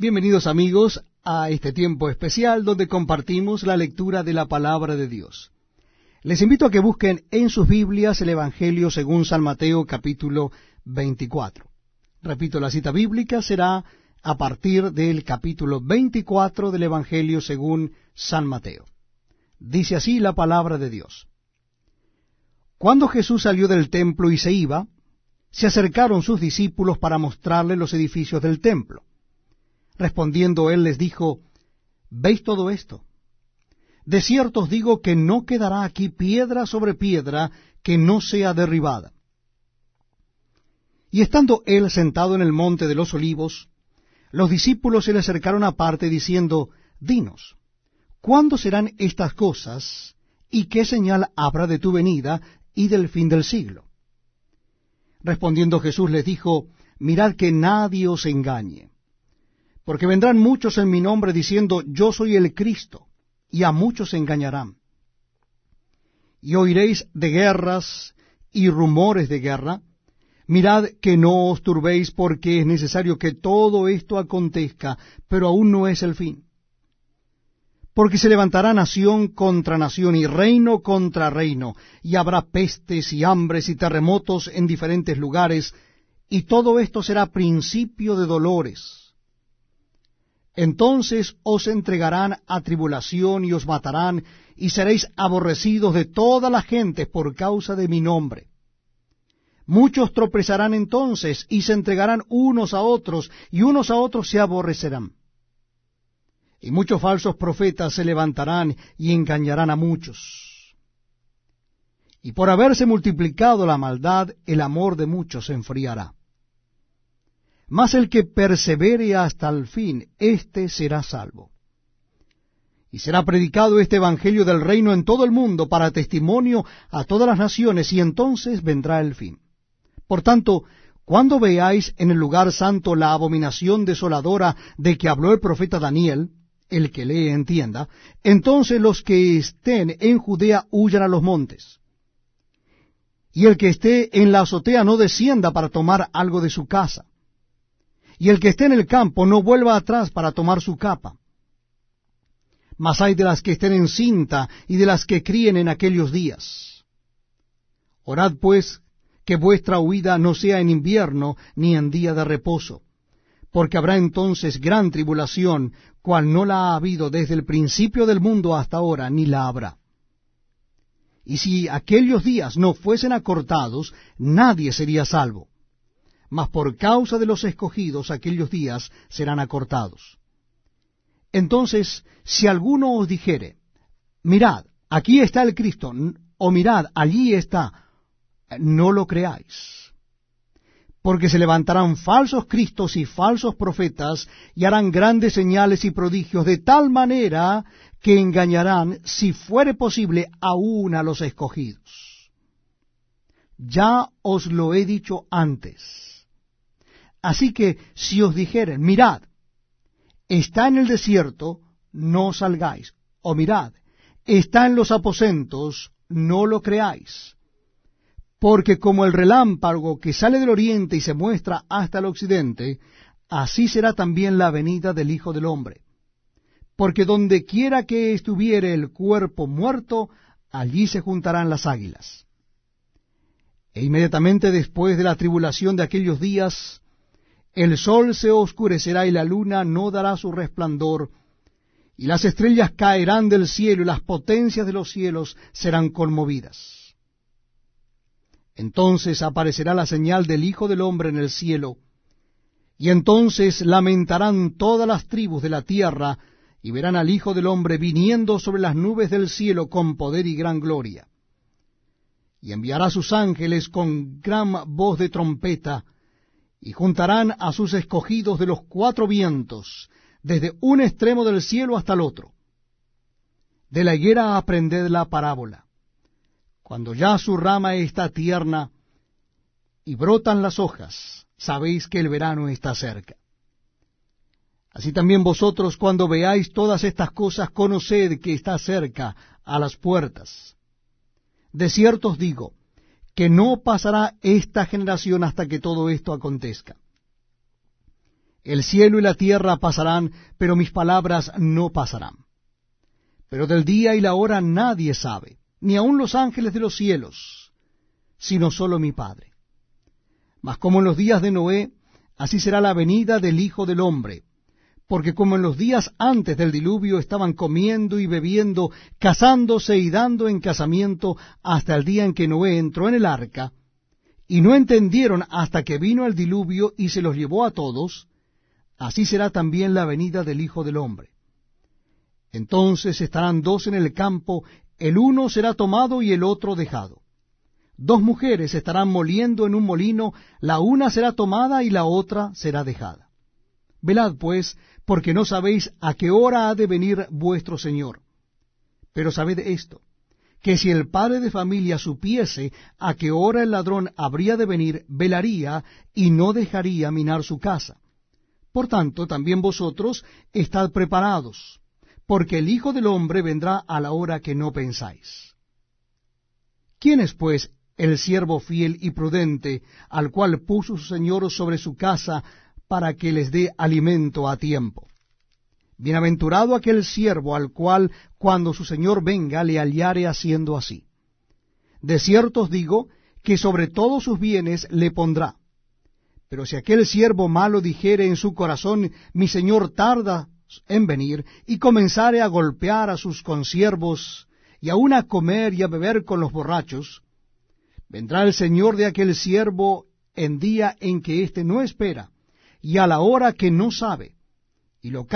Bienvenidos amigos a este tiempo especial donde compartimos la lectura de la palabra de Dios. Les invito a que busquen en sus Biblias el Evangelio según San Mateo capítulo 24. Repito, la cita bíblica será a partir del capítulo 24 del Evangelio según San Mateo. Dice así la palabra de Dios. Cuando Jesús salió del templo y se iba, se acercaron sus discípulos para mostrarle los edificios del templo. Respondiendo él les dijo, ¿Veis todo esto? De cierto os digo que no quedará aquí piedra sobre piedra que no sea derribada. Y estando él sentado en el monte de los olivos, los discípulos se le acercaron aparte diciendo, Dinos, ¿cuándo serán estas cosas y qué señal habrá de tu venida y del fin del siglo? Respondiendo Jesús les dijo, Mirad que nadie os engañe porque vendrán muchos en mi nombre diciendo, yo soy el Cristo, y a muchos engañarán. Y oiréis de guerras y rumores de guerra. Mirad que no os turbéis porque es necesario que todo esto acontezca, pero aún no es el fin. Porque se levantará nación contra nación y reino contra reino, y habrá pestes y hambres y terremotos en diferentes lugares, y todo esto será principio de dolores entonces os entregarán a tribulación y os matarán, y seréis aborrecidos de toda la gente por causa de mi nombre. Muchos tropezarán entonces y se entregarán unos a otros, y unos a otros se aborrecerán. Y muchos falsos profetas se levantarán y engañarán a muchos. Y por haberse multiplicado la maldad, el amor de muchos se enfriará. Mas el que persevere hasta el fin, éste será salvo. Y será predicado este Evangelio del reino en todo el mundo para testimonio a todas las naciones, y entonces vendrá el fin. Por tanto, cuando veáis en el lugar santo la abominación desoladora de que habló el profeta Daniel, el que lee entienda, entonces los que estén en Judea huyan a los montes. Y el que esté en la azotea no descienda para tomar algo de su casa y el que esté en el campo no vuelva atrás para tomar su capa. Mas hay de las que estén en cinta y de las que críen en aquellos días. Orad pues que vuestra huida no sea en invierno ni en día de reposo, porque habrá entonces gran tribulación, cual no la ha habido desde el principio del mundo hasta ahora, ni la habrá. Y si aquellos días no fuesen acortados, nadie sería salvo mas por causa de los escogidos aquellos días serán acortados. Entonces, si alguno os dijere, mirad, aquí está el Cristo, o mirad, allí está, no lo creáis. Porque se levantarán falsos cristos y falsos profetas y harán grandes señales y prodigios de tal manera que engañarán, si fuere posible, aún a los escogidos. Ya os lo he dicho antes Así que si os dijeren, mirad, está en el desierto, no salgáis. O mirad, está en los aposentos, no lo creáis. Porque como el relámpago que sale del oriente y se muestra hasta el occidente, así será también la venida del Hijo del Hombre. Porque donde quiera que estuviere el cuerpo muerto, allí se juntarán las águilas. E inmediatamente después de la tribulación de aquellos días, el sol se oscurecerá y la luna no dará su resplandor, y las estrellas caerán del cielo y las potencias de los cielos serán conmovidas. Entonces aparecerá la señal del Hijo del Hombre en el cielo, y entonces lamentarán todas las tribus de la tierra, y verán al Hijo del Hombre viniendo sobre las nubes del cielo con poder y gran gloria. Y enviará sus ángeles con gran voz de trompeta, y juntarán a sus escogidos de los cuatro vientos, desde un extremo del cielo hasta el otro. De la higuera aprended la parábola. Cuando ya su rama está tierna y brotan las hojas, sabéis que el verano está cerca. Así también vosotros cuando veáis todas estas cosas, conoced que está cerca a las puertas. De cierto os digo, que no pasará esta generación hasta que todo esto acontezca. El cielo y la tierra pasarán, pero mis palabras no pasarán. Pero del día y la hora nadie sabe, ni aun los ángeles de los cielos, sino solo mi Padre. Mas como en los días de Noé, así será la venida del Hijo del Hombre. Porque como en los días antes del diluvio estaban comiendo y bebiendo, casándose y dando en casamiento hasta el día en que Noé entró en el arca, y no entendieron hasta que vino el diluvio y se los llevó a todos, así será también la venida del Hijo del Hombre. Entonces estarán dos en el campo, el uno será tomado y el otro dejado. Dos mujeres estarán moliendo en un molino, la una será tomada y la otra será dejada. Velad pues, porque no sabéis a qué hora ha de venir vuestro Señor. Pero sabed esto, que si el padre de familia supiese a qué hora el ladrón habría de venir, velaría y no dejaría minar su casa. Por tanto, también vosotros estad preparados, porque el Hijo del Hombre vendrá a la hora que no pensáis. ¿Quién es, pues, el siervo fiel y prudente, al cual puso su Señor sobre su casa para que les dé alimento a tiempo? Bienaventurado aquel siervo al cual cuando su señor venga le hallare haciendo así. De cierto os digo que sobre todos sus bienes le pondrá. Pero si aquel siervo malo dijere en su corazón, mi señor tarda en venir, y comenzare a golpear a sus consiervos, y aun a comer y a beber con los borrachos, vendrá el señor de aquel siervo en día en que éste no espera, y a la hora que no sabe, y lo